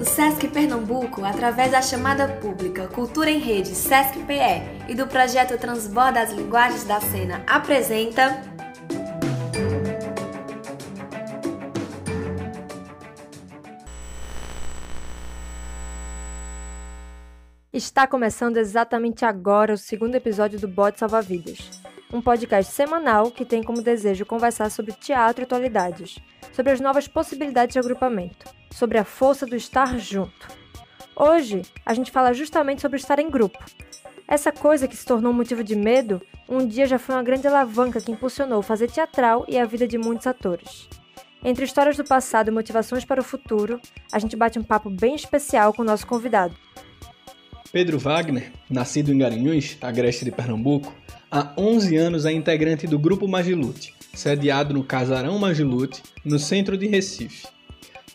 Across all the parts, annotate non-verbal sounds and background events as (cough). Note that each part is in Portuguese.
O SESC Pernambuco, através da chamada pública Cultura em Rede SESC-PE e do projeto Transborda as Linguagens da Cena, apresenta Está começando exatamente agora o segundo episódio do Bode Salva-Vidas, um podcast semanal que tem como desejo conversar sobre teatro e atualidades, sobre as novas possibilidades de agrupamento, sobre a força do estar junto. Hoje, a gente fala justamente sobre estar em grupo. Essa coisa que se tornou motivo de medo, um dia já foi uma grande alavanca que impulsionou fazer teatral e a vida de muitos atores. Entre histórias do passado e motivações para o futuro, a gente bate um papo bem especial com o nosso convidado, Pedro Wagner, nascido em Garanhuns, agreste de Pernambuco, há 11 anos é integrante do Grupo Magilute, sediado no Casarão Magilute, no centro de Recife.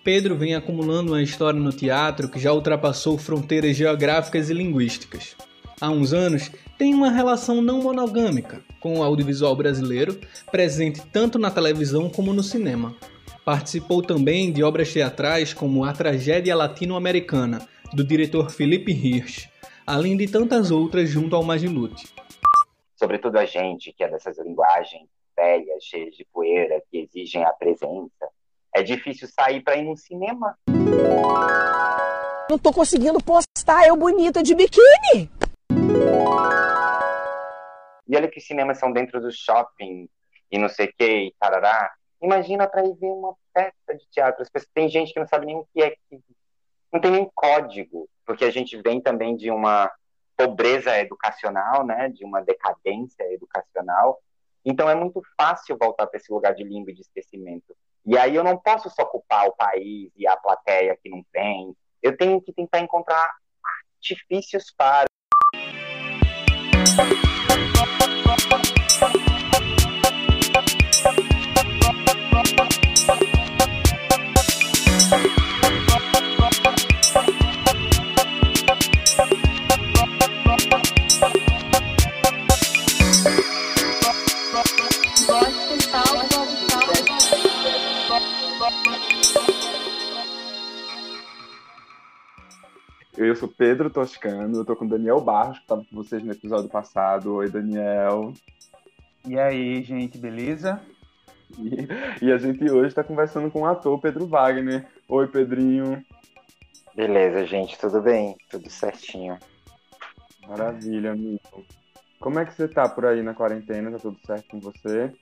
Pedro vem acumulando uma história no teatro que já ultrapassou fronteiras geográficas e linguísticas. Há uns anos, tem uma relação não monogâmica com o audiovisual brasileiro, presente tanto na televisão como no cinema. Participou também de obras teatrais como A Tragédia Latino-Americana, do diretor Felipe Hirsch, além de tantas outras junto ao Magilute. Sobretudo a gente, que é dessas linguagens velhas, cheias de poeira, que exigem a presença, é difícil sair para ir no cinema. Não tô conseguindo postar eu bonita de biquíni. E olha que os cinemas são dentro do shopping e não sei o que, e tarará. Imagina para ir ver uma peça de teatro. As pessoas, tem gente que não sabe nem o que é que não tem nem código, porque a gente vem também de uma pobreza educacional, né, de uma decadência educacional. Então é muito fácil voltar para esse lugar de limbo e de esquecimento. E aí eu não posso só culpar o país e a plateia que não vem. Eu tenho que tentar encontrar artifícios para Eu sou Pedro Toscano, eu tô com Daniel Barros, que estava com vocês no episódio passado. Oi, Daniel. E aí, gente, beleza? E, e a gente hoje está conversando com o ator Pedro Wagner. Oi, Pedrinho. Beleza, gente, tudo bem? Tudo certinho. Maravilha, amigo. Como é que você tá por aí na quarentena? Tá tudo certo com você?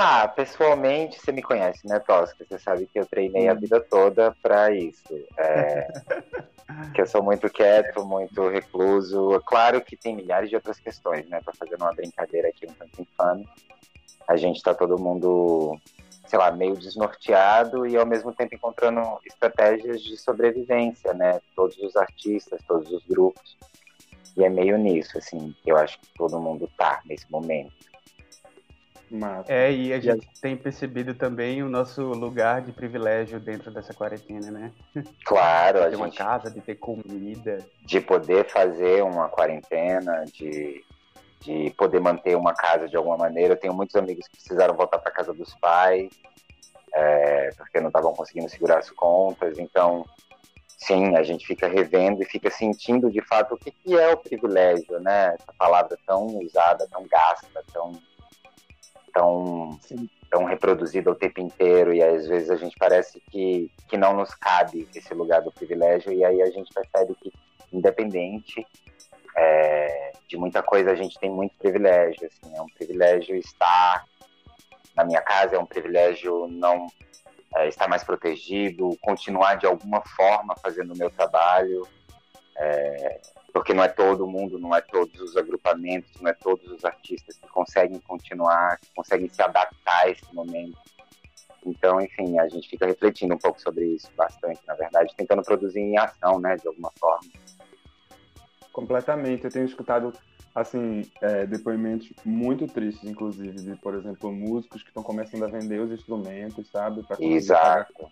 Tá, pessoalmente você me conhece, né, Tosca? Você sabe que eu treinei a vida toda para isso. É, (laughs) que eu sou muito quieto, muito recluso. Claro que tem milhares de outras questões, né? Pra fazer uma brincadeira aqui um tanto infame. A gente tá todo mundo, sei lá, meio desnorteado e ao mesmo tempo encontrando estratégias de sobrevivência, né? Todos os artistas, todos os grupos. E é meio nisso, assim, que eu acho que todo mundo tá nesse momento. Massa. É, e a gente tem percebido também o nosso lugar de privilégio dentro dessa quarentena, né? Claro, de a ter uma gente... casa, de ter comida. De poder fazer uma quarentena, de, de poder manter uma casa de alguma maneira. Eu tenho muitos amigos que precisaram voltar para casa dos pais, é, porque não estavam conseguindo segurar as contas. Então, sim, a gente fica revendo e fica sentindo de fato o que, que é o privilégio, né? Essa palavra tão usada, tão gasta, tão tão, tão reproduzida o tempo inteiro e às vezes a gente parece que, que não nos cabe esse lugar do privilégio e aí a gente percebe que independente é, de muita coisa a gente tem muito privilégio assim é um privilégio estar na minha casa é um privilégio não é, estar mais protegido continuar de alguma forma fazendo o meu trabalho é, porque não é todo mundo, não é todos os agrupamentos, não é todos os artistas que conseguem continuar, que conseguem se adaptar a esse momento. Então, enfim, a gente fica refletindo um pouco sobre isso bastante, na verdade, tentando produzir em ação, né, de alguma forma. Completamente. Eu tenho escutado, assim, é, depoimentos muito tristes, inclusive, de, por exemplo, músicos que estão começando a vender os instrumentos, sabe? Exato.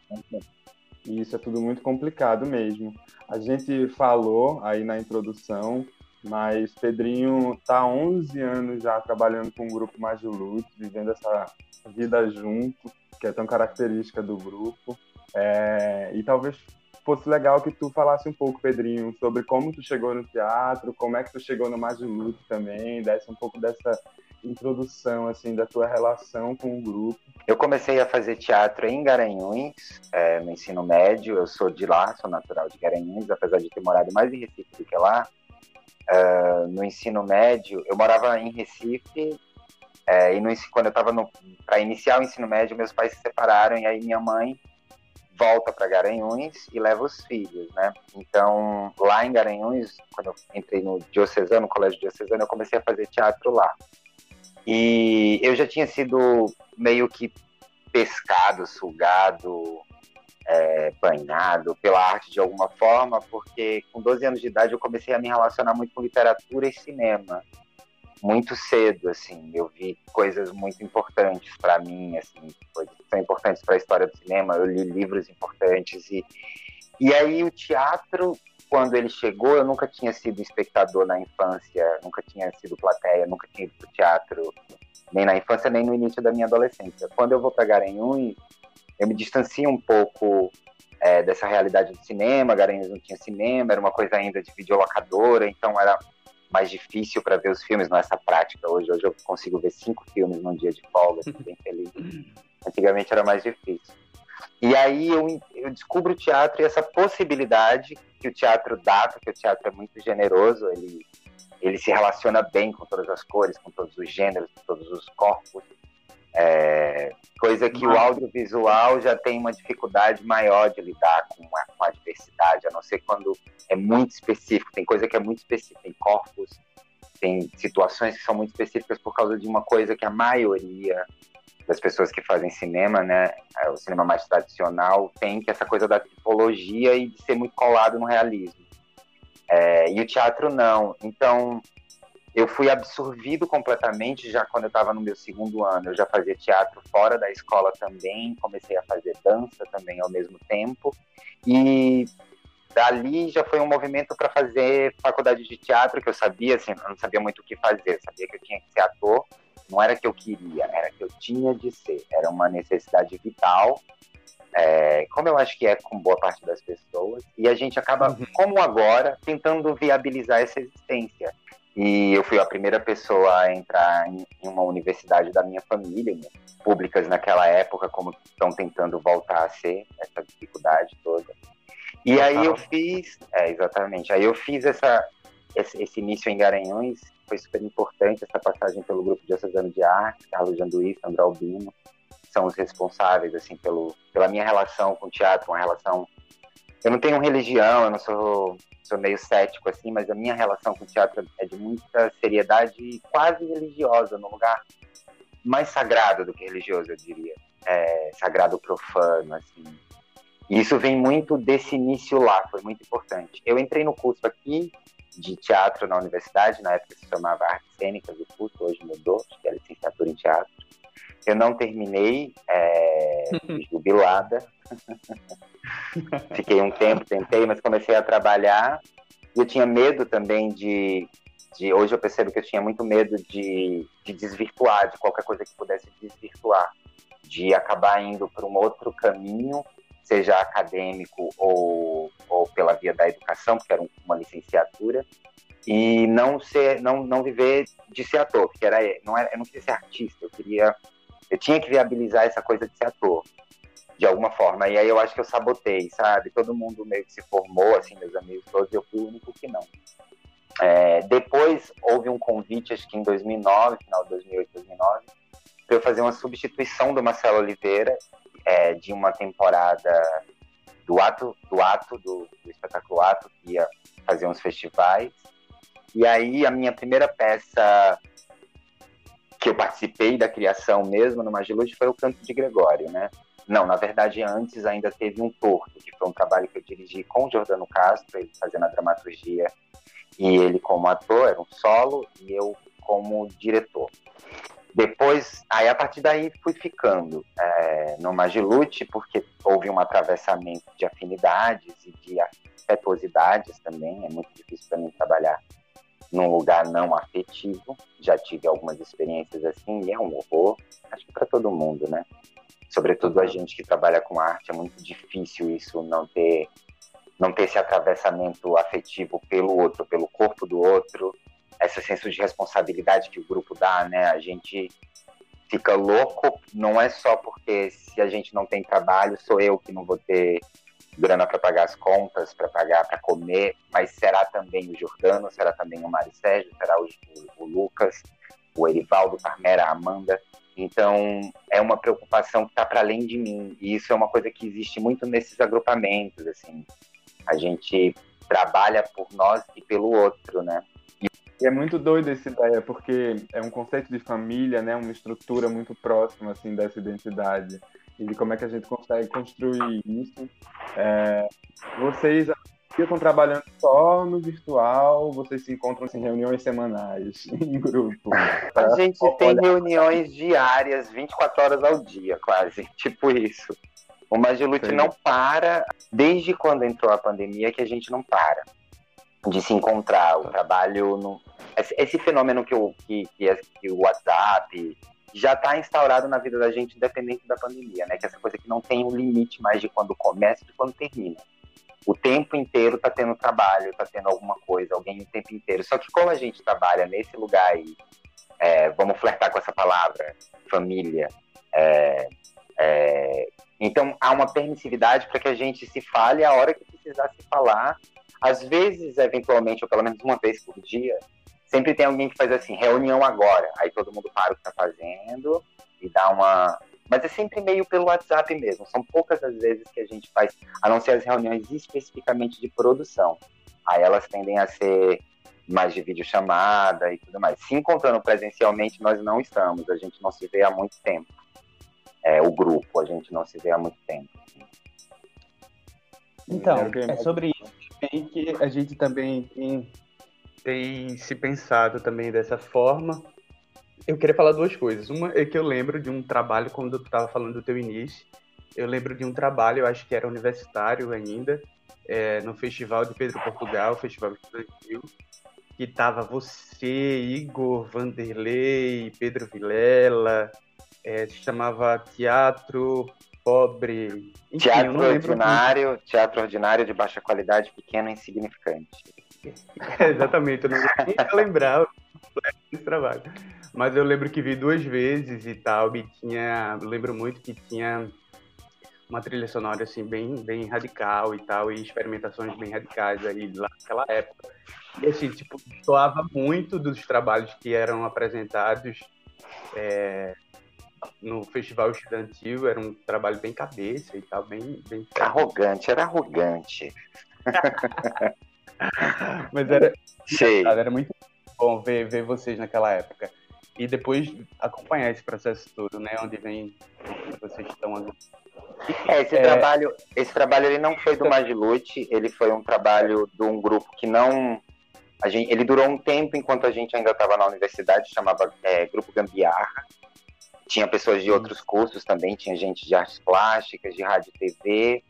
E isso é tudo muito complicado mesmo. A gente falou aí na introdução, mas Pedrinho está há 11 anos já trabalhando com o grupo Magilute, vivendo essa vida junto. que é tão característica do grupo. É, e talvez fosse legal que tu falasse um pouco, Pedrinho, sobre como tu chegou no teatro, como é que tu chegou no Magilute também, desse um pouco dessa introdução assim da tua relação com o grupo. Eu comecei a fazer teatro em Garanhuns, é, no ensino médio. Eu sou de lá, sou natural de Garanhuns, apesar de ter morado mais em Recife do que lá. Uh, no ensino médio, eu morava em Recife é, e no, quando eu estava para iniciar o ensino médio, meus pais se separaram e aí minha mãe volta para Garanhuns e leva os filhos, né? Então, lá em Garanhuns, quando eu entrei no Diocesano, no Colégio Diocesano, eu comecei a fazer teatro lá. E eu já tinha sido meio que pescado, sugado, é, banhado pela arte de alguma forma, porque com 12 anos de idade eu comecei a me relacionar muito com literatura e cinema muito cedo, assim. Eu vi coisas muito importantes para mim, assim, coisas que são importantes para a história do cinema. Eu li livros importantes e e aí o teatro, quando ele chegou, eu nunca tinha sido espectador na infância, nunca tinha sido plateia, nunca tinha ido para teatro, nem na infância nem no início da minha adolescência. Quando eu vou para Garanhuns, eu me distancio um pouco é, dessa realidade do cinema. Garanhuns não tinha cinema, era uma coisa ainda de videolocadora, então era mais difícil para ver os filmes nessa prática. Hoje, hoje eu consigo ver cinco filmes num dia de folga, bem feliz. (laughs) Antigamente era mais difícil. E aí eu, eu descubro o teatro e essa possibilidade que o teatro dá, porque o teatro é muito generoso, ele, ele se relaciona bem com todas as cores, com todos os gêneros, com todos os corpos. É, coisa que o audiovisual já tem uma dificuldade maior de lidar com a, com a, diversidade, a não ser quando é muito específico. Tem coisa que é muito específica, tem corpos, tem situações que são muito específicas por causa de uma coisa que a maioria das pessoas que fazem cinema, né, é, o cinema mais tradicional, tem que essa coisa da tipologia e de ser muito colado no realismo. É, e o teatro não. Então, eu fui absorvido completamente já quando eu estava no meu segundo ano. Eu já fazia teatro fora da escola também, comecei a fazer dança também ao mesmo tempo. E dali já foi um movimento para fazer faculdade de teatro, que eu sabia, assim, eu não sabia muito o que fazer, eu sabia que eu tinha que ser ator. Não era que eu queria, era que eu tinha de ser. Era uma necessidade vital, é, como eu acho que é com boa parte das pessoas. E a gente acaba, uhum. como agora, tentando viabilizar essa existência. E eu fui a primeira pessoa a entrar em, em uma universidade da minha família, né? públicas naquela época, como estão tentando voltar a ser, essa dificuldade toda. E Total. aí eu fiz, é, exatamente, aí eu fiz essa, esse, esse, início em Garanhuns, foi super importante essa passagem pelo grupo de Diocesano de Arte, Carlos Janduí, Sandro Albino, são os responsáveis, assim, pelo, pela minha relação com o teatro, uma relação... Eu não tenho religião, eu não sou sou meio cético assim, mas a minha relação com o teatro é de muita seriedade quase religiosa, num lugar mais sagrado do que religioso, eu diria. É, sagrado profano, assim. E isso vem muito desse início lá, foi muito importante. Eu entrei no curso aqui de teatro na universidade, na época se chamava Artes Cênicas do curso, hoje mudou, acho que é licenciatura em teatro. Eu não terminei, é, (laughs) jubilada. Fiquei um tempo, tentei, mas comecei a trabalhar. E eu tinha medo também de, de. Hoje eu percebo que eu tinha muito medo de, de desvirtuar, de qualquer coisa que pudesse desvirtuar, de acabar indo para um outro caminho, seja acadêmico ou, ou pela via da educação, porque era uma licenciatura, e não ser, não, não viver de ser ator, porque era, não era, eu não queria ser artista, eu queria, eu tinha que viabilizar essa coisa de ser ator de alguma forma. E aí eu acho que eu sabotei, sabe? Todo mundo meio que se formou, assim, meus amigos todos, eu fui o único que não. É, depois houve um convite, acho que em 2009, final de 2008, 2009, para eu fazer uma substituição do Marcelo Oliveira é, de uma temporada do ato do ato do, do espetáculo ato que ia fazer uns festivais e aí a minha primeira peça que eu participei da criação mesmo no Magilute foi o Canto de Gregório, né? Não, na verdade, antes ainda teve um torto, que foi um trabalho que eu dirigi com o Jordano Castro, ele fazendo a dramaturgia e ele como ator, era um solo, e eu como diretor. Depois, aí a partir daí fui ficando é, no Magilute, porque houve um atravessamento de afinidades e de afetuosidades também, é muito difícil para mim trabalhar num lugar não afetivo. Já tive algumas experiências assim e é um horror, acho que para todo mundo, né? sobretudo a gente que trabalha com arte, é muito difícil isso não ter não ter esse atravessamento afetivo pelo outro, pelo corpo do outro, esse senso de responsabilidade que o grupo dá, né? A gente fica louco, não é só porque se a gente não tem trabalho, sou eu que não vou ter grana para pagar as contas, para pagar para comer, mas será também o Jordano, será também o Mário Sérgio, será o, o, Lucas, o Erivaldo, Carmera, a Amanda. Então, é uma preocupação que está para além de mim. E isso é uma coisa que existe muito nesses agrupamentos, assim. A gente trabalha por nós e pelo outro, né? E é muito doido essa ideia, porque é um conceito de família, né? Uma estrutura muito próxima, assim, dessa identidade. E de como é que a gente consegue construir isso. É... Vocês estão trabalhando só no virtual, vocês se encontram em reuniões semanais, (laughs) em grupo? A gente tem reuniões diárias, 24 horas ao dia, quase, (laughs) tipo isso. O Magilute não para, desde quando entrou a pandemia que a gente não para de se encontrar. O trabalho, no... esse fenômeno que o, que, que, que o WhatsApp já está instaurado na vida da gente, independente da pandemia, né? Que é essa coisa que não tem um limite mais de quando começa e de quando termina o tempo inteiro está tendo trabalho, está tendo alguma coisa, alguém o tempo inteiro. Só que como a gente trabalha nesse lugar aí, é, vamos flertar com essa palavra, família, é, é, então há uma permissividade para que a gente se fale a hora que precisar se falar. Às vezes, eventualmente, ou pelo menos uma vez por dia, sempre tem alguém que faz assim, reunião agora. Aí todo mundo para o que está fazendo e dá uma, mas é sempre meio pelo WhatsApp mesmo. São poucas as vezes que a gente faz, a não ser as reuniões especificamente de produção. Aí elas tendem a ser mais de videochamada e tudo mais. Se encontrando presencialmente, nós não estamos. A gente não se vê há muito tempo. É, o grupo, a gente não se vê há muito tempo. Então, é sobre isso que a gente também tem, tem se pensado também dessa forma eu queria falar duas coisas. Uma é que eu lembro de um trabalho, quando tu estava falando do teu início, eu lembro de um trabalho, eu acho que era universitário ainda, é, no Festival de Pedro Portugal, Festival Estudantil, que tava você, Igor, Vanderlei, Pedro Vilela, é, se chamava Teatro Pobre. Enfim, teatro Ordinário, muito. Teatro Ordinário de baixa qualidade, pequeno e insignificante. É, (laughs) exatamente, eu não lembrar esse trabalho. Mas eu lembro que vi duas vezes e tal, e tinha. Lembro muito que tinha uma trilha sonora assim bem, bem radical e tal, e experimentações bem radicais aí lá naquela época. E assim, tipo, soava muito dos trabalhos que eram apresentados é, no festival estudantil, era um trabalho bem cabeça e tal, bem. bem arrogante, era arrogante. (laughs) Mas era, Sei. (laughs) era muito bom ver, ver vocês naquela época e depois acompanhar esse processo todo, né? Onde vem vocês estão é, esse é... trabalho, esse trabalho ele não foi do Magilute, ele foi um trabalho de um grupo que não a gente, ele durou um tempo enquanto a gente ainda estava na universidade, chamava é, Grupo Gambiarra. Tinha pessoas de outros cursos também, tinha gente de artes plásticas, de rádio e TV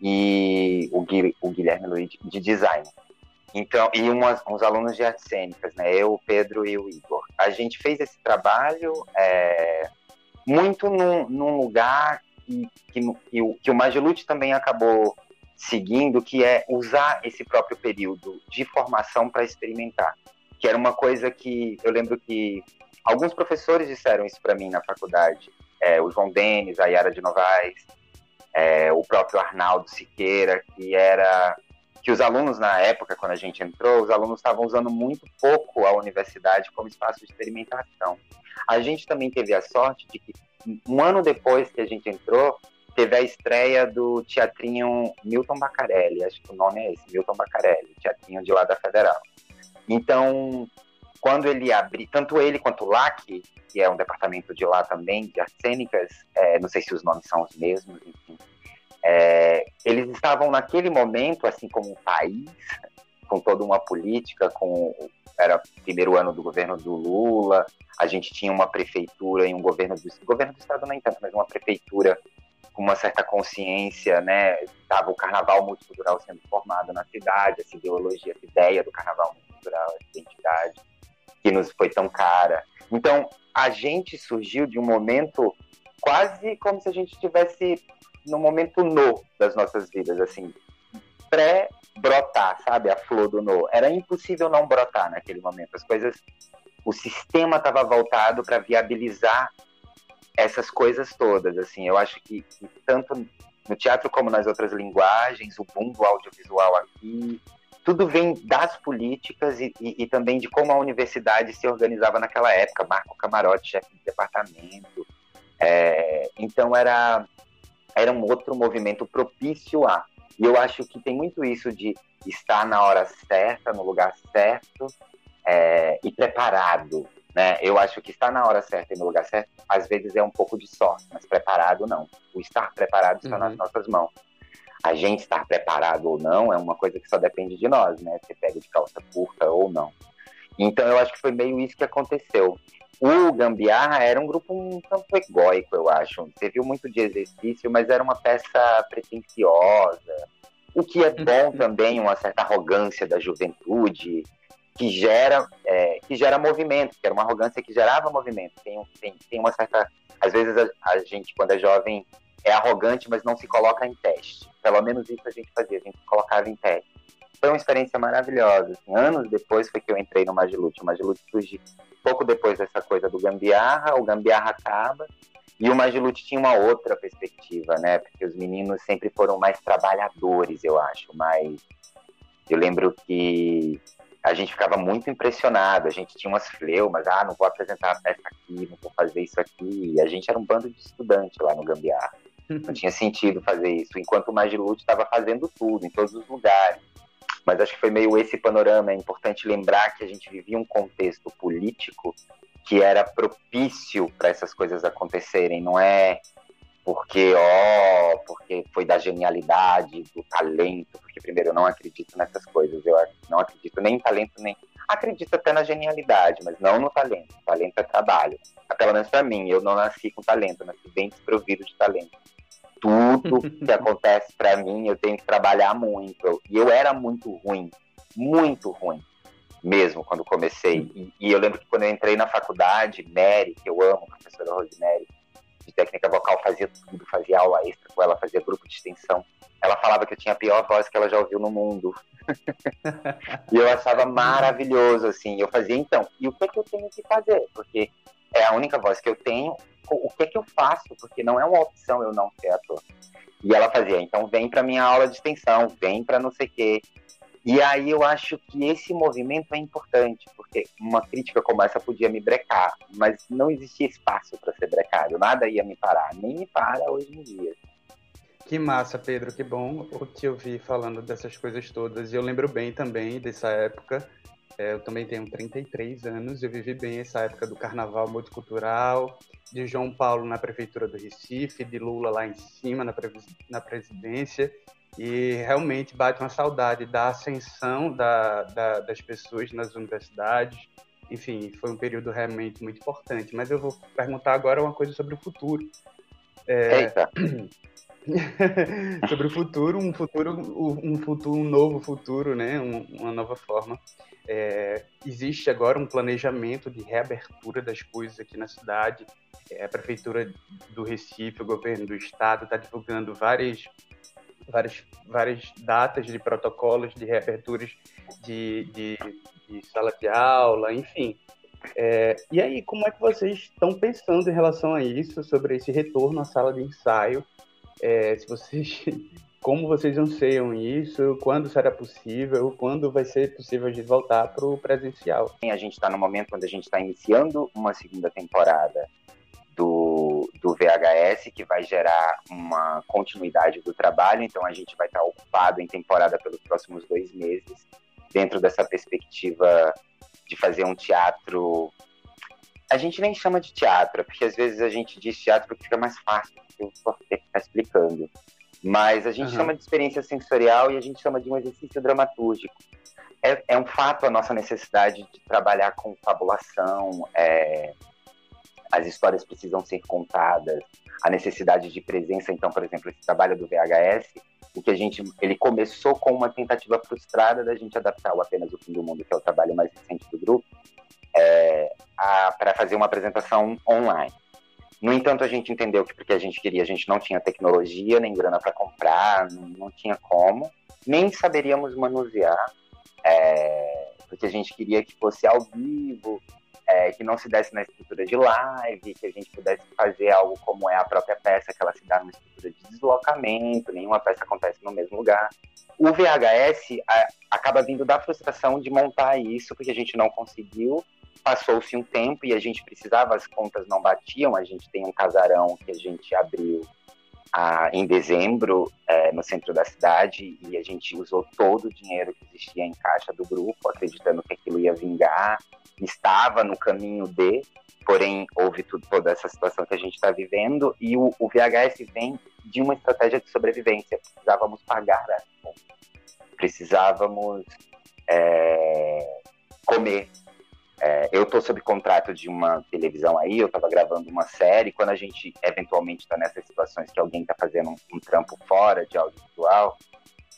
e o, o Guilherme Luiz de design. Então, e umas, uns alunos de artes cênicas, né? Eu, o Pedro e o Igor. A gente fez esse trabalho é, muito num, num lugar que, que, que, o, que o Magilute também acabou seguindo, que é usar esse próprio período de formação para experimentar. Que era uma coisa que eu lembro que alguns professores disseram isso para mim na faculdade. É, o João Denis, a Yara de Novaes, é, o próprio Arnaldo Siqueira, que era que os alunos, na época, quando a gente entrou, os alunos estavam usando muito pouco a universidade como espaço de experimentação. A gente também teve a sorte de que, um ano depois que a gente entrou, teve a estreia do teatrinho Milton Bacarelli, acho que o nome é esse, Milton Bacarelli, teatrinho de lá da Federal. Então, quando ele abriu, tanto ele quanto o LAC, que é um departamento de lá também, de artes cênicas, é, não sei se os nomes são os mesmos, enfim, é, eles estavam naquele momento, assim como o país, com toda uma política, com era primeiro ano do governo do Lula, a gente tinha uma prefeitura e um governo do governo do estado nem tanto, mas uma prefeitura com uma certa consciência, né? Tava o carnaval multicultural sendo formado na cidade, essa ideologia, essa ideia do carnaval multicultural, essa identidade que nos foi tão cara. Então, a gente surgiu de um momento quase como se a gente estivesse no momento no das nossas vidas, assim, pré-brotar, sabe? A flor do no. Era impossível não brotar naquele momento. As coisas. O sistema estava voltado para viabilizar essas coisas todas, assim. Eu acho que, que, tanto no teatro como nas outras linguagens, o boom do audiovisual aqui, tudo vem das políticas e, e, e também de como a universidade se organizava naquela época. Marco Camarote, chefe de departamento. É, então era era um outro movimento propício a. E eu acho que tem muito isso de estar na hora certa, no lugar certo é, e preparado. Né? Eu acho que estar na hora certa e no lugar certo, às vezes é um pouco de sorte, mas preparado não. O estar preparado está uhum. nas nossas mãos. A gente estar preparado ou não é uma coisa que só depende de nós, né? Você pega de calça curta ou não. Então eu acho que foi meio isso que aconteceu. O Gambiarra era um grupo um tanto egóico, eu acho. Você viu muito de exercício, mas era uma peça pretensiosa. O que é bom uhum. também, uma certa arrogância da juventude, que gera, é, que gera movimento, que era uma arrogância que gerava movimento. Tem, tem, tem uma certa. Às vezes a, a gente, quando é jovem, é arrogante, mas não se coloca em teste. Pelo menos isso a gente fazia, a gente colocava em teste. Foi uma experiência maravilhosa. Assim, anos depois foi que eu entrei no Magilute. O Magilute surgiu pouco depois dessa coisa do gambiarra, o gambiarra acaba, e o Magilute tinha uma outra perspectiva, né? Porque os meninos sempre foram mais trabalhadores, eu acho, mas eu lembro que a gente ficava muito impressionado, a gente tinha umas fleumas, ah, não vou apresentar a peça aqui, não vou fazer isso aqui, a gente era um bando de estudante lá no Gambiarra. Não tinha sentido fazer isso, enquanto o Magilute estava fazendo tudo, em todos os lugares mas acho que foi meio esse panorama. É importante lembrar que a gente vivia um contexto político que era propício para essas coisas acontecerem, não é porque, ó, porque foi da genialidade, do talento, porque primeiro eu não acredito nessas coisas, eu não acredito nem em talento, nem acredito até na genialidade, mas não no talento. O talento é trabalho. Pelo menos para mim, eu não nasci com talento, nasci bem desprovido de talento tudo (laughs) que acontece para mim, eu tenho que trabalhar muito. E eu era muito ruim, muito ruim, mesmo quando comecei. E, e, eu lembro que quando eu entrei na faculdade, Mary, que eu amo, professora Rosemary, de técnica vocal, fazia tudo, fazia aula extra com ela, fazia grupo de extensão. Ela falava que eu tinha a pior voz que ela já ouviu no mundo. (laughs) e eu achava maravilhoso, assim. Eu fazia, então, e o que, é que eu tenho que fazer? Porque é a única voz que eu tenho, o que é que eu faço, porque não é uma opção eu não ser ator. E ela fazia, então vem para minha aula de extensão, vem para não sei o quê. E aí eu acho que esse movimento é importante, porque uma crítica como essa podia me brecar, mas não existia espaço para ser brecado, nada ia me parar, nem me para hoje em dia. Que massa, Pedro, que bom te ouvir falando dessas coisas todas. E eu lembro bem também dessa época é, eu também tenho 33 anos, eu vivi bem essa época do carnaval multicultural, de João Paulo na prefeitura do Recife, de Lula lá em cima na, na presidência, e realmente bate uma saudade da ascensão da, da, das pessoas nas universidades. Enfim, foi um período realmente muito importante. Mas eu vou perguntar agora uma coisa sobre o futuro. É... Eita! (laughs) sobre o futuro, um futuro, um futuro, um novo futuro, né? Um, uma nova forma. É, existe agora um planejamento de reabertura das coisas aqui na cidade. É, a prefeitura do Recife, o governo do estado, está divulgando várias, várias, várias datas de protocolos de reaberturas de, de, de sala de aula, enfim. É, e aí, como é que vocês estão pensando em relação a isso, sobre esse retorno à sala de ensaio? é, se vocês, como vocês anseiam isso, quando será possível, quando vai ser possível a gente voltar para o presencial. A gente está no momento quando a gente está iniciando uma segunda temporada do, do VHS, que vai gerar uma continuidade do trabalho, então a gente vai estar tá ocupado em temporada pelos próximos dois meses, dentro dessa perspectiva de fazer um teatro a gente nem chama de teatro, porque às vezes a gente diz teatro porque fica mais fácil, ter que ficar explicando. Mas a gente uhum. chama de experiência sensorial e a gente chama de um exercício dramatúrgico. É, é um fato a nossa necessidade de trabalhar com fabulação, é, as histórias precisam ser contadas, a necessidade de presença. Então, por exemplo, esse trabalho do VHS, o que a gente, ele começou com uma tentativa frustrada da gente adaptar o Apenas o Fim do Mundo, que é o trabalho mais recente do grupo, é, para fazer uma apresentação online. No entanto, a gente entendeu que porque a gente queria, a gente não tinha tecnologia, nem grana para comprar, não, não, tinha como, nem saberíamos manusear, é, porque a gente queria que fosse ao vivo, é, que não se desse na estrutura de live, que a gente pudesse fazer algo como é a própria peça, que ela se dá numa estrutura de deslocamento, nenhuma peça acontece no mesmo lugar. O VHS a, acaba vindo da frustração de montar isso, porque a gente não conseguiu. Passou-se um tempo e a gente precisava, as contas não batiam. A gente tem um casarão que a gente abriu a, em dezembro é, no centro da cidade e a gente usou todo o dinheiro que existia em caixa do grupo, acreditando que aquilo ia vingar. Estava no caminho de, porém houve tudo, toda essa situação que a gente está vivendo e o, o, VHS vem de uma estratégia de sobrevivência. Precisávamos pagar a conta, precisávamos é, comer, é, eu estou sob contrato de uma televisão aí, eu estava gravando uma série. Quando a gente eventualmente está nessas situações que alguém está fazendo um, um, trampo fora de audiovisual,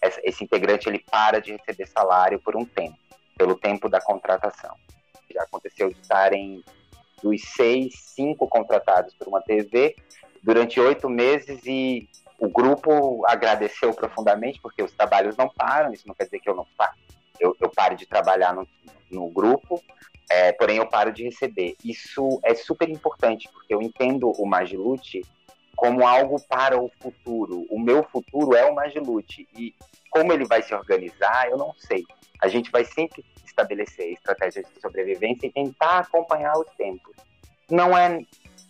essa, esse integrante ele para de receber salário por um tempo, pelo tempo da contratação. Já aconteceu de estarem dos seis, cinco contratados por uma TV durante oito meses e o grupo agradeceu profundamente porque os trabalhos não param. Isso não quer dizer que eu não eu, eu pare de trabalhar no, no grupo, é, porém eu paro de receber. Isso é super importante, porque eu entendo o Magilute como algo para o futuro. O meu futuro é o Magilute, e como ele vai se organizar, eu não sei. A gente vai sempre estabelecer estratégias de sobrevivência e tentar acompanhar os tempos. Não é.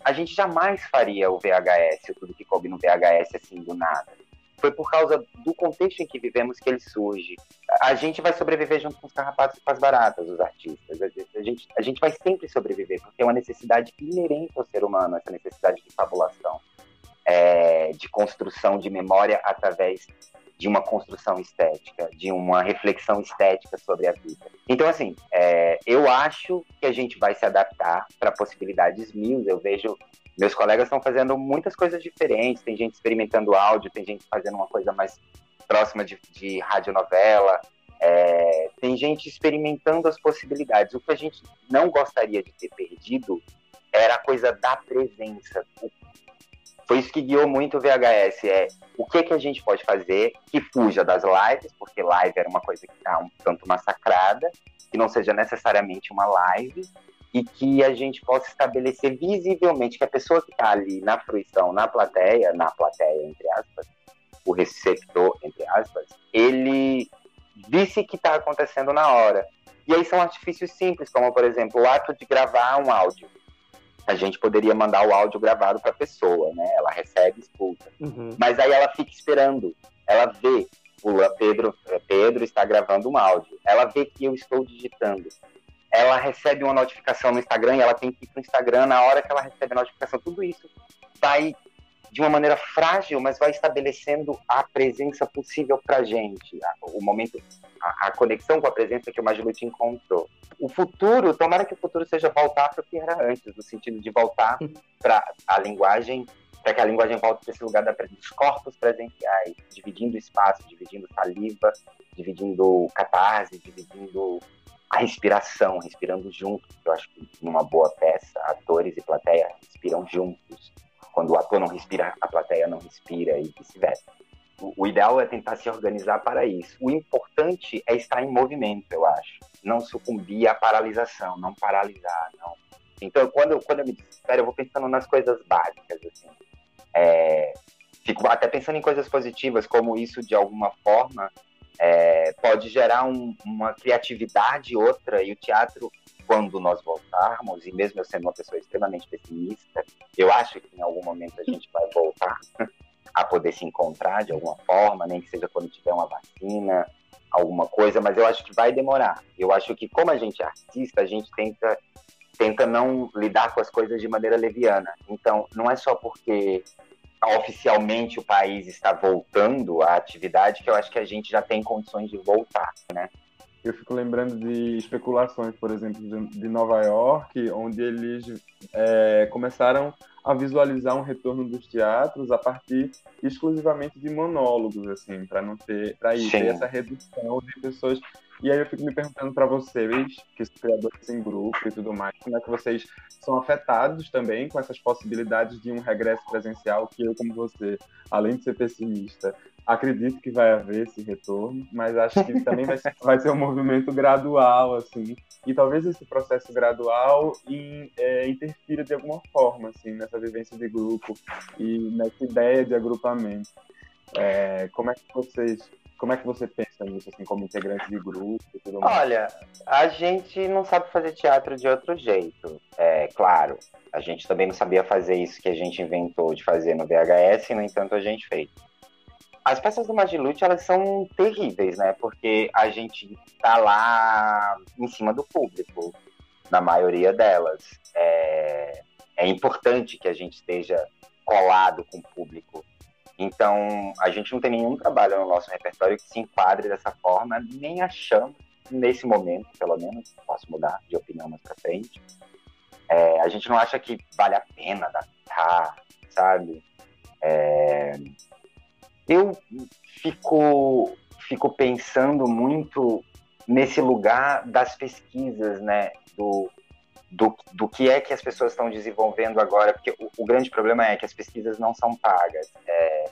A gente jamais faria o VHS, tudo que coube no VHS assim do nada foi por causa do contexto em que vivemos que ele surge. A gente vai sobreviver junto com os carrapatos e com as baratas, os artistas. A gente, a gente vai sempre sobreviver, porque é uma necessidade inerente ao ser humano, essa necessidade de fabulação, é, de construção de memória através de uma construção estética, de uma reflexão estética sobre a vida. Então, assim, é, eu acho que a gente vai se adaptar para possibilidades mil. Eu vejo meus colegas estão fazendo muitas coisas diferentes. Tem gente experimentando áudio, tem gente fazendo uma coisa mais próxima de, de radionovela. É, tem gente experimentando as possibilidades. O que a gente não gostaria de ter perdido era a coisa da presença. Foi isso que guiou muito o VHS. É o que, que a gente pode fazer que fuja das lives, porque live era uma coisa que está um tanto massacrada, que não seja necessariamente uma live, e que a gente possa estabelecer visivelmente que a pessoa que está ali na fruição, na plateia, na plateia, entre aspas, o receptor, entre aspas, ele visse que está acontecendo na hora. E aí são artifícios simples, como, por exemplo, o ato de gravar um áudio. A gente poderia mandar o áudio gravado para a pessoa, né? Ela recebe, escuta. Uhum. Mas aí ela fica esperando. Ela vê, o Pedro, Pedro está gravando um áudio. Ela vê que eu estou digitando ela recebe uma notificação no Instagram e ela tem que ir para o Instagram na hora que ela recebe a notificação. Tudo isso vai de uma maneira frágil, mas vai estabelecendo a presença possível para gente, o momento, a, a, conexão com a presença que o Magiluti encontrou. O futuro, tomara que o futuro seja voltar para o que era antes, no sentido de voltar (laughs) para a linguagem, para que a linguagem volte para esse lugar da, dos corpos presenciais, dividindo espaço, dividindo saliva, dividindo catarse, dividindo a respiração, respirando junto. Eu acho que numa boa peça, atores e plateia respiram juntos. Quando o ator não respira, a plateia não respira e vice-versa. O, o ideal é tentar se organizar para isso. O importante é estar em movimento, eu acho. Não sucumbir à paralisação, não paralisar, não. Então, quando, eu, quando eu me desespero, eu vou pensando nas coisas básicas, assim. É, fico até pensando em coisas positivas, como isso, de alguma forma, é, pode gerar um, uma criatividade outra, e o teatro, quando nós voltarmos, e mesmo eu sendo uma pessoa extremamente pessimista, eu acho que em algum momento a gente vai voltar (laughs) a poder se encontrar de alguma forma, nem que seja quando tiver uma vacina, alguma coisa, mas eu acho que vai demorar. Eu acho que, como a gente é artista, a gente tenta tenta não lidar com as coisas de maneira leviana. Então, não é só porque oficialmente o país está voltando à atividade, que eu acho que a gente já tem condições de voltar, né? Eu fico lembrando de especulações, por exemplo, de Nova York, onde eles é, começaram a visualizar um retorno dos teatros a partir exclusivamente de monólogos, assim, para não ter, para ir ter essa redução de pessoas. E aí eu fico me perguntando para vocês, que são criadores em grupo e tudo mais, como é que vocês são afetados também com essas possibilidades de um regresso presencial que eu, como você, além de ser pessimista, acredito que vai haver esse retorno, mas acho que também vai ser, vai ser um movimento gradual, assim, e talvez esse processo gradual in, é, interfira de alguma forma, assim, nessa vivência de grupo e nessa ideia de agrupamento. É, como é que vocês como é que você pensa nisso, assim, como integrante de grupo? Olha, a gente não sabe fazer teatro de outro jeito. É claro, a gente também não sabia fazer isso que a gente inventou de fazer no VHS, no entanto, a gente fez. As peças do Magilute, elas são terríveis, né? Porque a gente tá lá em cima do público, na maioria delas. É, é importante que a gente esteja colado com o público. Então, a gente não tem nenhum trabalho no nosso repertório que se enquadre dessa forma, nem achamos, nesse momento, pelo menos, posso mudar de opinião mais pra frente. É, a gente não acha que vale a pena adaptar, sabe? É, eu fico, fico pensando muito nesse lugar das pesquisas, né? Do, do, do que é que as pessoas estão desenvolvendo agora, porque o, o grande problema é que as pesquisas não são pagas. É,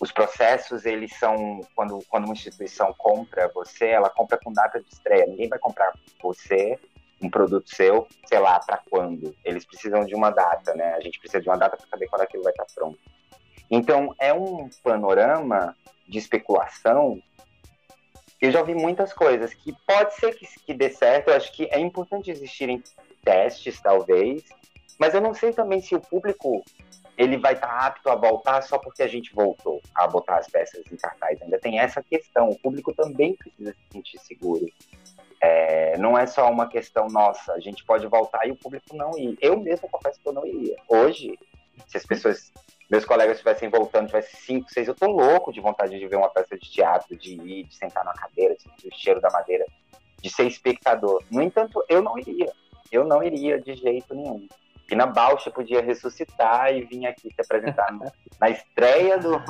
os processos, eles são, quando, quando uma instituição compra você, ela compra com data de estreia. Ninguém vai comprar você um produto seu, sei lá, para quando. Eles precisam de uma data, né? A gente precisa de uma data para saber quando aquilo vai estar pronto. Então, é um panorama de especulação eu já ouvi muitas coisas que pode ser que, que dê certo. Eu acho que é importante existirem testes, talvez, mas eu não sei também se o público ele vai estar apto a voltar só porque a gente voltou a botar as peças em cartaz. Ainda tem essa questão. O público também precisa se sentir seguro. É, não é só uma questão nossa, a gente pode voltar e o público não ir. Eu mesmo confesso que eu não iria. Hoje, se as pessoas meus colegas estivessem voltando, tivesse cinco, seis, eu tô louco de vontade de ver uma peça de teatro, de ir, de sentar na cadeira, de sentir o cheiro da madeira, de ser espectador. No entanto, eu não iria. Eu não iria de jeito nenhum. Pina Bausch podia ressuscitar e vir aqui se apresentar (laughs) na estreia do,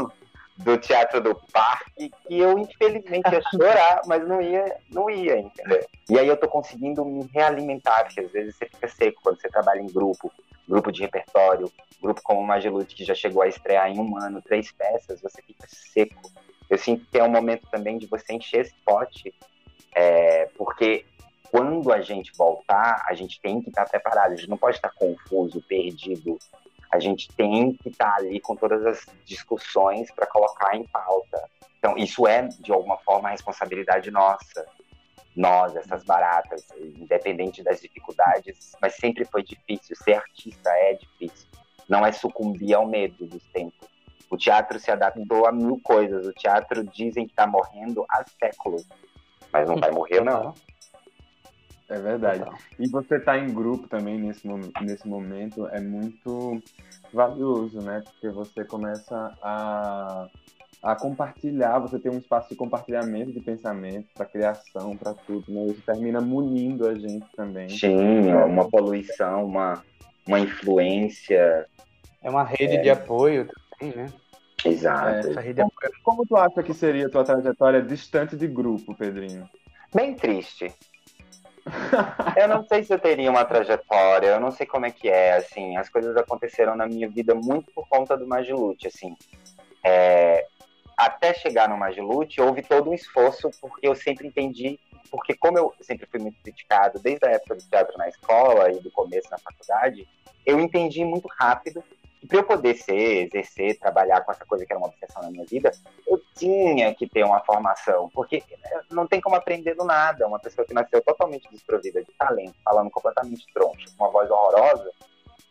do Teatro do Parque, que eu infelizmente ia chorar, mas não ia, não ia, entendeu? E aí eu tô conseguindo me realimentar, porque às vezes você fica seco quando você trabalha em grupo, grupo de repertório, grupo como o Magilute, que já chegou a estrear em um ano três peças, você fica seco. Eu sinto que é um momento também de você encher esse pote, é, porque quando a gente voltar, a gente tem que estar preparado, a gente não pode estar confuso, perdido. A gente tem que estar ali com todas as discussões para colocar em pauta. Então, isso é, de alguma forma, a responsabilidade nossa nós, essas baratas, independente das dificuldades, mas sempre foi difícil. Ser artista é difícil. Não é sucumbir ao medo dos tempos. O teatro se adaptou a mil coisas. O teatro dizem que está morrendo há séculos, mas não vai morrer, não. É verdade. E você estar tá em grupo também nesse, nesse momento é muito valioso, né? Porque você começa a a compartilhar, você tem um espaço de compartilhamento de pensamento, para criação, para tudo, né? Isso termina munindo a gente também. Sim, é uma poluição, uma, uma influência. É uma rede é... de apoio também, né? Exato. É, como, como tu acha que seria a tua trajetória distante de grupo, Pedrinho? Bem triste. eu não sei se eu teria uma trajetória, eu não sei como é que é, assim, as coisas aconteceram na minha vida muito por conta do Magilute, assim. É, até chegar no Magilute, houve todo um esforço, porque eu sempre entendi, porque como eu sempre fui muito criticado desde a época do teatro na escola e do começo na faculdade, eu entendi muito rápido que para eu poder ser, exercer, trabalhar com essa coisa que era uma obsessão na minha vida, eu tinha que ter uma formação, porque não tem como aprender do nada. Uma pessoa que nasceu totalmente desprovida de talento, falando completamente troncho, com uma voz horrorosa,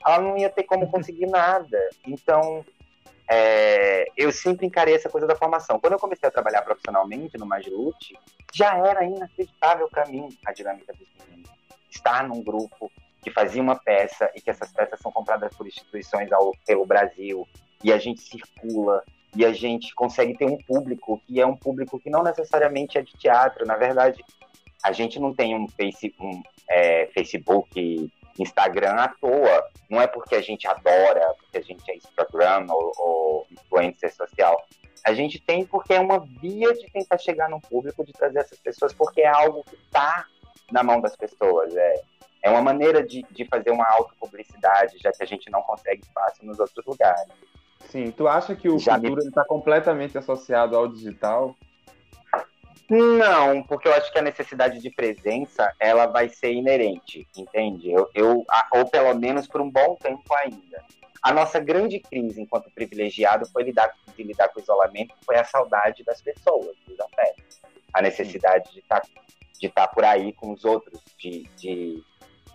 ela não ia ter como conseguir nada. Então, é, eu sempre encarei essa coisa da formação. Quando eu comecei a trabalhar profissionalmente no Magilute, já era inacreditável para mim a dinâmica dos meninos. Estar num grupo que fazia uma peça e que essas peças são compradas por instituições ao, pelo Brasil e a gente circula e a gente consegue ter um público que é um público que não necessariamente é de teatro. Na verdade, a gente não tem um, face, um é, Facebook Instagram à toa. Não é porque a gente adora, porque a gente é Instagram ou, ou influencer social. A gente tem porque é uma via de tentar chegar no público, de trazer essas pessoas, porque é algo que está na mão das pessoas. É, é uma maneira de, de fazer uma autopublicidade, já que a gente não consegue espaço nos outros lugares. Sim, tu acha que o já futuro está me... completamente associado ao digital? Não, porque eu acho que a necessidade de presença ela vai ser inerente, entende? Eu, eu, ou pelo menos por um bom tempo ainda. A nossa grande crise enquanto privilegiado foi lidar, lidar com o isolamento, foi a saudade das pessoas, dos afetos. A necessidade de estar tá, de tá por aí com os outros, de, de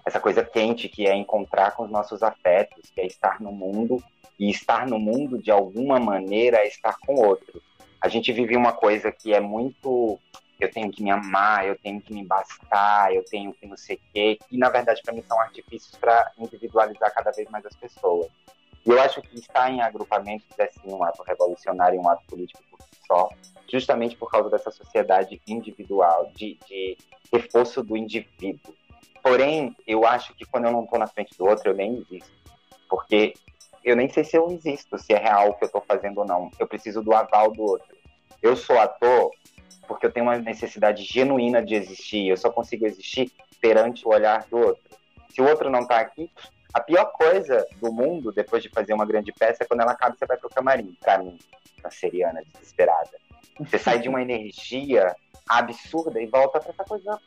essa coisa quente que é encontrar com os nossos afetos, que é estar no mundo e estar no mundo de alguma maneira é estar com outro. A gente vive uma coisa que é muito eu tenho que me amar, eu tenho que me bastar, eu tenho que não sei o quê, que na verdade para mim são artifícios para individualizar cada vez mais as pessoas. E eu acho que estar em agrupamentos é sim um ato revolucionário, um ato político por si só, justamente por causa dessa sociedade individual, de, de reforço do indivíduo. Porém, eu acho que quando eu não estou na frente do outro, eu nem existo. Porque eu nem sei se eu existo, se é real o que eu estou fazendo ou não. Eu preciso do aval do outro. Eu sou ator porque eu tenho uma necessidade genuína de existir. Eu só consigo existir perante o olhar do outro. Se o outro não está aqui, a pior coisa do mundo, depois de fazer uma grande peça, é quando ela acaba você vai pro camarim. Pra mim, canceriana, desesperada. Você sai de uma energia absurda e volta pra essa coisa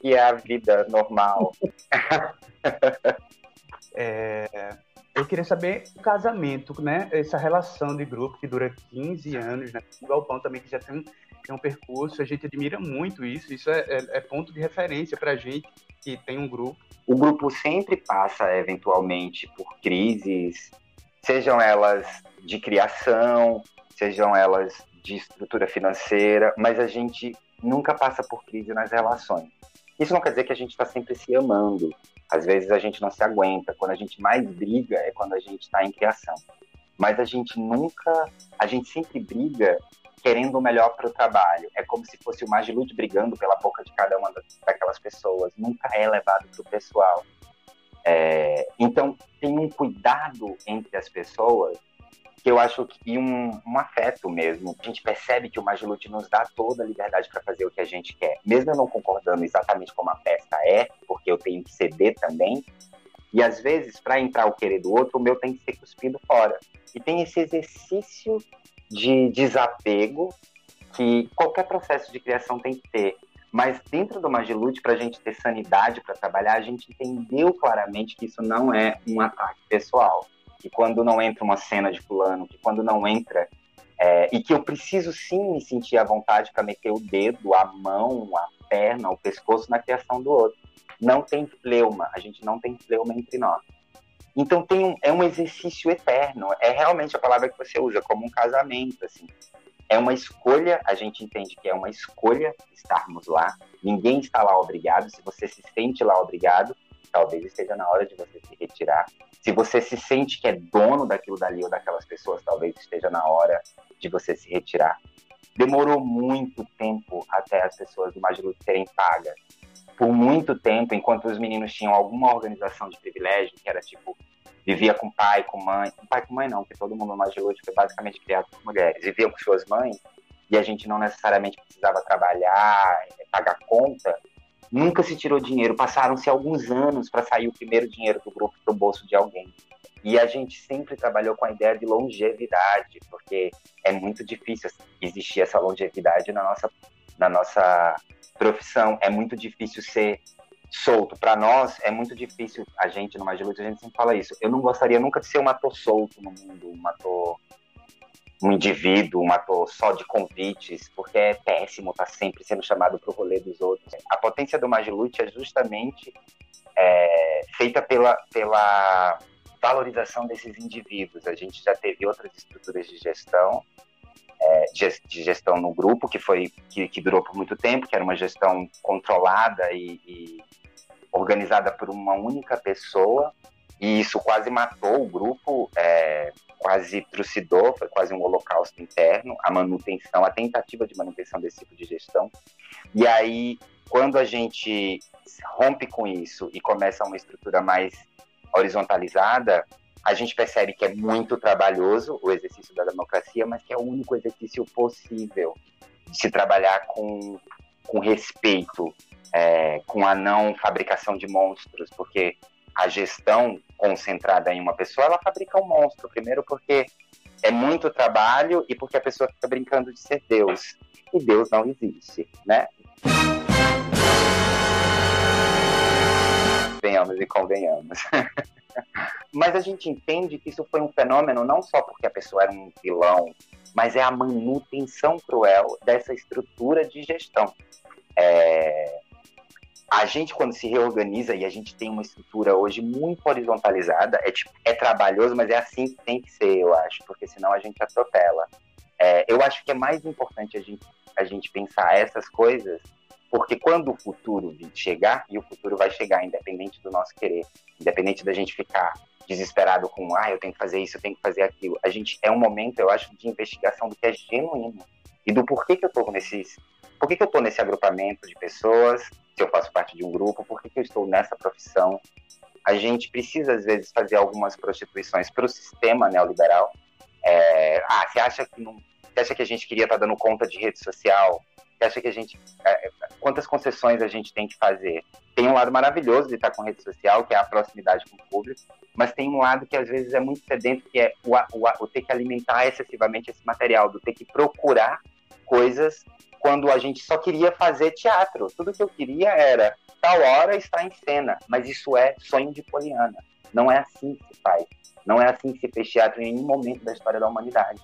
que é a vida normal. (laughs) é, eu queria saber o casamento, né? Essa relação de grupo que dura 15 anos, né? O Galpão também que já tem um, tem um percurso, a gente admira muito isso, isso é, é, é ponto de referência pra gente que tem um grupo o grupo sempre passa, eventualmente, por crises, sejam elas de criação, sejam elas de estrutura financeira, mas a gente nunca passa por crise nas relações. Isso não quer dizer que a gente está sempre se amando. Às vezes a gente não se aguenta. Quando a gente mais briga é quando a gente está em criação. Mas a gente nunca, a gente sempre briga querendo o melhor para o trabalho. É como se fosse o Magilute brigando pela boca de cada uma daquelas pessoas. Nunca é levado para o pessoal. É, então, tem um cuidado entre as pessoas que eu acho que um, um afeto mesmo. A gente percebe que o Magilute nos dá toda a liberdade para fazer o que a gente quer. Mesmo eu não concordando exatamente como a festa é, porque eu tenho que ceder também, e às vezes, para entrar o querer do outro, o meu tem que ser cuspido fora. E tem esse exercício de desapego que qualquer processo de criação tem que ter. Mas dentro do Magilute, para a gente ter sanidade para trabalhar, a gente entendeu claramente que isso não é um ataque pessoal. Que quando não entra uma cena de fulano, que quando não entra. É, e que eu preciso sim me sentir à vontade para meter o dedo, a mão, a perna, o pescoço na criação do outro. Não tem fleuma, a gente não tem fleuma entre nós. Então tem um, é um exercício eterno. É realmente a palavra que você usa, como um casamento, assim. É uma escolha, a gente entende que é uma escolha estarmos lá. Ninguém está lá obrigado. Se você se sente lá obrigado, talvez esteja na hora de você se retirar. Se você se sente que é dono daquilo dali ou daquelas pessoas, talvez esteja na hora de você se retirar. Demorou muito tempo até as pessoas do Magilu serem pagas por muito tempo, enquanto os meninos tinham alguma organização de privilégio, que era tipo, vivia com pai, com mãe, com pai com mãe não, porque todo mundo mais de foi basicamente criado por mulheres, vivia com suas mães, e a gente não necessariamente precisava trabalhar, eh, pagar conta, nunca se tirou dinheiro. Passaram-se alguns anos para sair o primeiro dinheiro do grupo do bolso de alguém. E a gente sempre trabalhou com a ideia de longevidade, porque é muito difícil existir essa longevidade na nossa, na nossa profissão. É muito difícil ser solto. Para nós, é muito difícil, a gente no Magilute, a gente sempre fala isso. Eu não gostaria nunca de ser um ator solto no mundo, um ator, um indivíduo, um ator só de convites, porque é péssimo tá sempre sendo chamado para o rolê dos outros. A potência do Magilute é justamente é, feita pela, pela valorização desses indivíduos. A gente já teve outras estruturas de gestão é, de gestão no grupo, que foi que, que, durou por muito tempo, que era uma gestão controlada e, e, organizada por uma única pessoa, e isso quase matou o grupo, é, quase trucidou, foi quase um holocausto interno, a manutenção, a tentativa de manutenção desse tipo de gestão. E aí, quando a gente rompe com isso e começa uma estrutura mais horizontalizada, a gente percebe que é muito trabalhoso o exercício da democracia, mas que é o único exercício possível de se trabalhar com, com respeito, é, com a não fabricação de monstros, porque a gestão concentrada em uma pessoa, ela fabrica um monstro. Primeiro porque é muito trabalho e porque a pessoa fica brincando de ser Deus. E Deus não existe, né? Venhamos e convenhamos. (laughs) Mas a gente entende que isso foi um fenômeno não só porque a pessoa era um vilão, mas é a manutenção cruel dessa estrutura de gestão. É... A gente, quando se reorganiza e a gente tem uma estrutura hoje muito horizontalizada, é, tipo, é trabalhoso, mas é assim que tem que ser, eu acho, porque senão a gente atropela. É, eu acho que é mais importante a gente, a gente pensar essas coisas porque quando o futuro chegar, e o futuro vai chegar independente do nosso querer, independente da gente ficar desesperado com, ah, eu tenho que fazer isso, eu tenho que fazer aquilo. A gente é um momento, eu acho, de investigação do que é genuíno e do porquê que eu estou nesses, por que, eu estou nesse agrupamento de pessoas, se eu faço parte de um grupo, por que, que eu estou nessa profissão. A gente precisa às vezes fazer algumas prostituições para o sistema neoliberal. É, ah, você acha que não, você acha que a gente queria estar tá dando conta de rede social? Você acha que a gente. É, quantas concessões a gente tem que fazer? Tem um lado maravilhoso de estar com rede social, que é a proximidade com o público, mas tem um lado que às vezes é muito sedento, que é o, o, o ter que alimentar excessivamente esse material, do ter que procurar coisas quando a gente só queria fazer teatro. Tudo que eu queria era tal hora estar em cena, mas isso é sonho de Poliana. Não é assim que se faz. Não é assim que se fez teatro em nenhum momento da história da humanidade.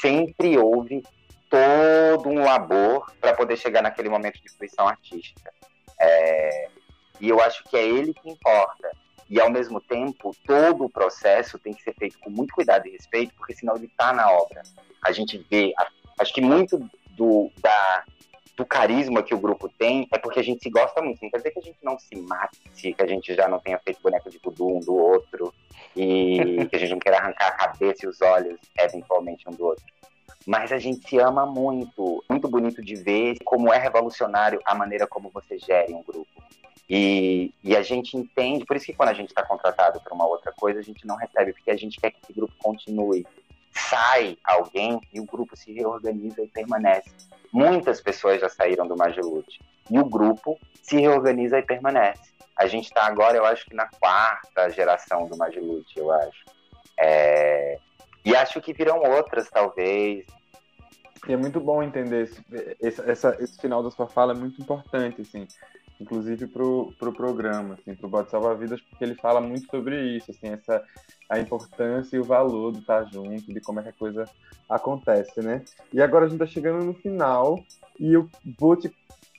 Sempre houve todo um labor para poder chegar naquele momento de fruição artística. É, e eu acho que é ele que importa. E, ao mesmo tempo, todo o processo tem que ser feito com muito cuidado e respeito, porque senão ele está na obra. A gente vê, acho que muito do, da, do carisma que o grupo tem é porque a gente se gosta muito. Não quer dizer que a gente não se mate, que a gente já não tenha feito boneco de tudo um do outro, e (laughs) que a gente não queira arrancar a cabeça e os olhos, eventualmente, um do outro mas a gente se ama muito. Muito bonito de ver como é revolucionário a maneira como você gere um grupo. E, e a gente entende, por isso que quando a gente está contratado para uma outra coisa, a gente não recebe, porque a gente quer que esse grupo continue. Sai alguém e o grupo se reorganiza e permanece. Muitas pessoas já saíram do Magilute e o grupo se reorganiza e permanece. A gente está agora, eu acho que na quarta geração do Magilute, eu acho. É, e acho que virão outras, talvez. E é muito bom entender esse, essa, esse final da sua fala, é muito importante, assim, inclusive pro, pro programa, assim, pro Bote Salva Vidas, porque ele fala muito sobre isso, assim, essa, a importância e o valor de estar junto, de como é que a coisa acontece, né? E agora a gente tá chegando no final, e eu vou te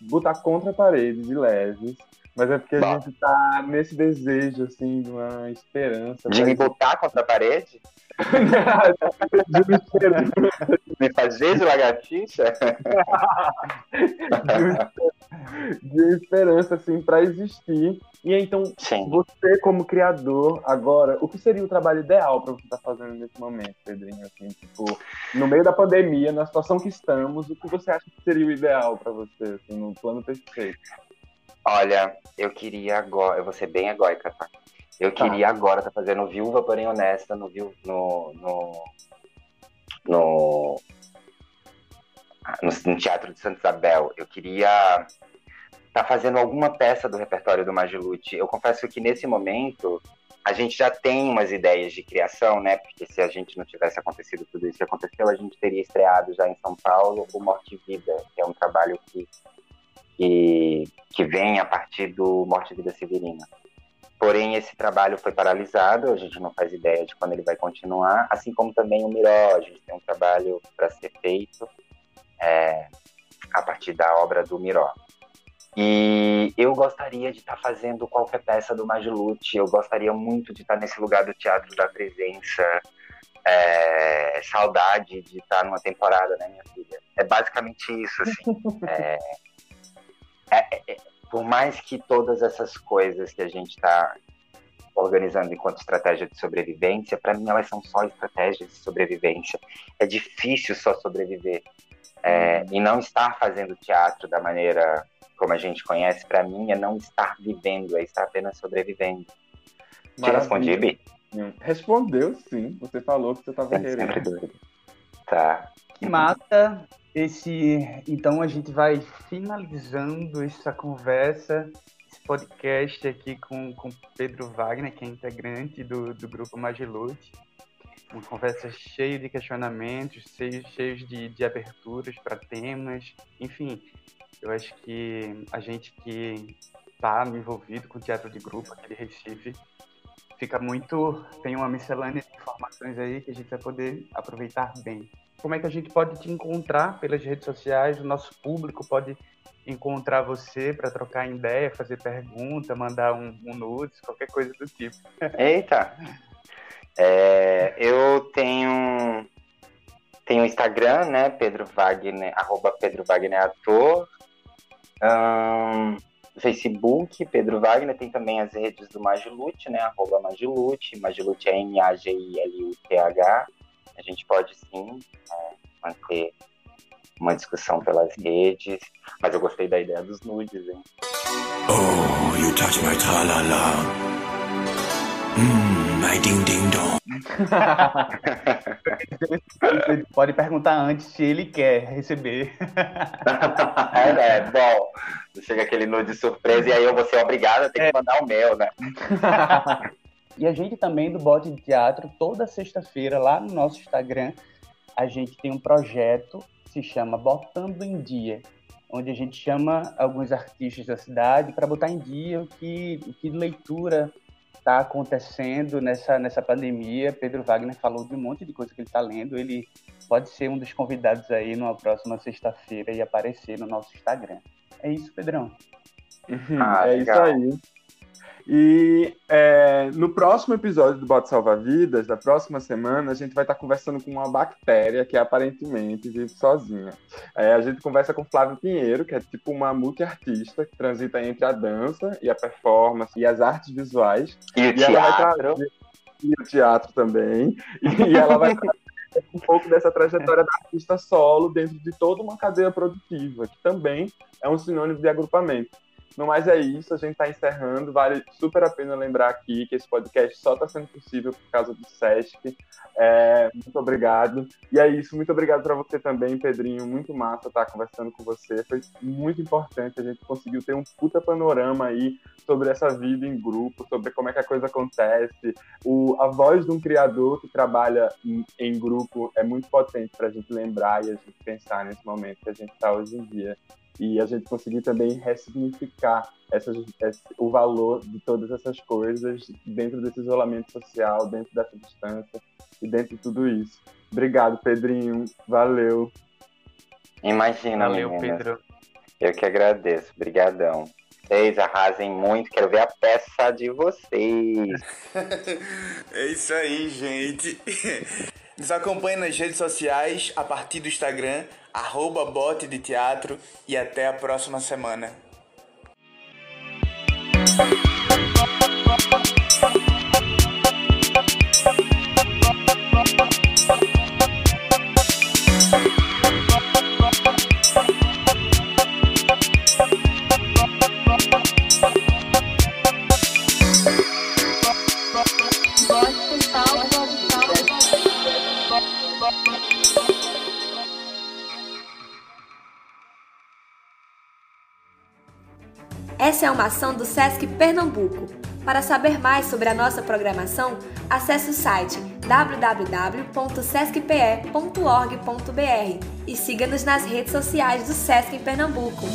botar contra a parede de leves, mas é porque a gente tá nesse desejo, assim, de uma esperança. De me botar contra a parede? (laughs) Me fazer de lagartixa? de esperança, assim, para existir. E então, Sim. você como criador, agora, o que seria o trabalho ideal para você estar tá fazendo nesse momento, Pedrinho? Assim, tipo, no meio da pandemia, na situação que estamos, o que você acha que seria o ideal para você, assim, no plano perfeito? Olha, eu queria agora, eu vou ser bem egóica, tá? Eu tá. queria agora estar tá fazendo Viúva Porém Honesta no, no, no, no, no, Teatro de Santa Isabel. Eu queria estar tá fazendo alguma peça do repertório do Magilute. Eu confesso que nesse momento a gente já tem umas ideias de criação, né? Porque se a gente não tivesse acontecido tudo isso que aconteceu, a gente teria estreado já em São Paulo o Morte e Vida, que é um trabalho que, que, que vem a partir do Morte e Vida Severina. Porém, esse trabalho foi paralisado, a gente não faz ideia de quando ele vai continuar, assim como também o Miró, a gente tem um trabalho para ser feito é, a partir da obra do Miró. E eu gostaria de estar tá fazendo qualquer peça do Magilute, eu gostaria muito de estar tá nesse lugar do Teatro da Presença, é, saudade de estar tá numa temporada, né, minha filha? É basicamente isso, assim. (laughs) É, é, é por mais que todas essas coisas que a gente está organizando enquanto estratégia de sobrevivência, para mim elas são só estratégias de sobrevivência. É difícil só sobreviver. É, e não estar fazendo teatro da maneira como a gente conhece, para mim, é não estar vivendo, é estar apenas sobrevivendo. Te respondi, Bi? Respondeu sim. Você falou que você estava querendo. Tá. Que mata esse. Então a gente vai finalizando essa conversa, esse podcast aqui com, com Pedro Wagner, que é integrante do, do grupo Magilute. Uma conversa cheia de questionamentos, cheia, cheia de, de aberturas para temas. Enfim, eu acho que a gente que está envolvido com teatro de grupo aqui de Recife fica muito. tem uma miscelânea de informações aí que a gente vai poder aproveitar bem. Como é que a gente pode te encontrar pelas redes sociais? O nosso público pode encontrar você para trocar ideia, fazer pergunta, mandar um, um nudes, qualquer coisa do tipo. (laughs) Eita! É, eu tenho tenho Instagram, né? Pedro Wagner, arroba Pedro Wagner Ator. Um, Facebook, Pedro Wagner, tem também as redes do Magilute, né? Arroba Magilute, Magilute é M-A-G-I-L-U-T-H. A gente pode sim é, manter uma discussão pelas redes, mas eu gostei da ideia dos nudes, hein? Oh, you touch my tralala. Mmm, my ding ding dong. pode perguntar antes se ele quer receber. (laughs) é, é, bom, chega aquele nude surpresa e aí eu vou ser obrigado a ter é. que mandar o meu, né? (laughs) E a gente também do Bote de Teatro, toda sexta-feira, lá no nosso Instagram, a gente tem um projeto que se chama Botando em Dia, onde a gente chama alguns artistas da cidade para botar em dia o que, o que leitura está acontecendo nessa, nessa pandemia. Pedro Wagner falou de um monte de coisa que ele está lendo. Ele pode ser um dos convidados aí numa próxima sexta-feira e aparecer no nosso Instagram. É isso, Pedrão. (laughs) Ah, é legal. isso aí. E é, no próximo episódio do Bote Salva Vidas, da próxima semana, a gente vai estar conversando com uma bactéria que aparentemente vive sozinha. É, a gente conversa com Flávio Pinheiro, que é tipo uma multiartista que transita entre a dança e a performance e as artes visuais. E o teatro. E o teatro também. E ela vai um pouco dessa trajetória da artista solo dentro de toda uma cadeia produtiva, que também é um sinônimo de agrupamento. No mais é isso, a gente está encerrando. Vale super a pena lembrar aqui que esse podcast só está sendo possível por causa do SESC. É, muito obrigado. E é isso, muito obrigado para você também, Pedrinho. Muito massa estar tá conversando com você. Foi muito importante. A gente conseguiu ter um puta panorama aí sobre essa vida em grupo, sobre como é que a coisa acontece. O, a voz de um criador que trabalha em, em grupo é muito potente para a gente lembrar e a gente pensar nesse momento que a gente está hoje em dia e a gente conseguir também ressignificar essas, esse, o valor de todas essas coisas dentro desse isolamento social, dentro dessa distância e dentro de tudo isso. Obrigado, Pedrinho. Valeu. Imagina, Valeu, meninas. Pedro. Eu que agradeço. Obrigadão. Vocês arrasem muito. Quero ver a peça de vocês. (laughs) é isso aí, gente. Nos acompanhe nas redes sociais a partir do Instagram arroba bote de teatro e até a próxima semana. Essa é uma ação do SESC Pernambuco. Para saber mais sobre a nossa programação, acesse o site www.sescpe.org.br e siga-nos nas redes sociais do SESC em Pernambuco.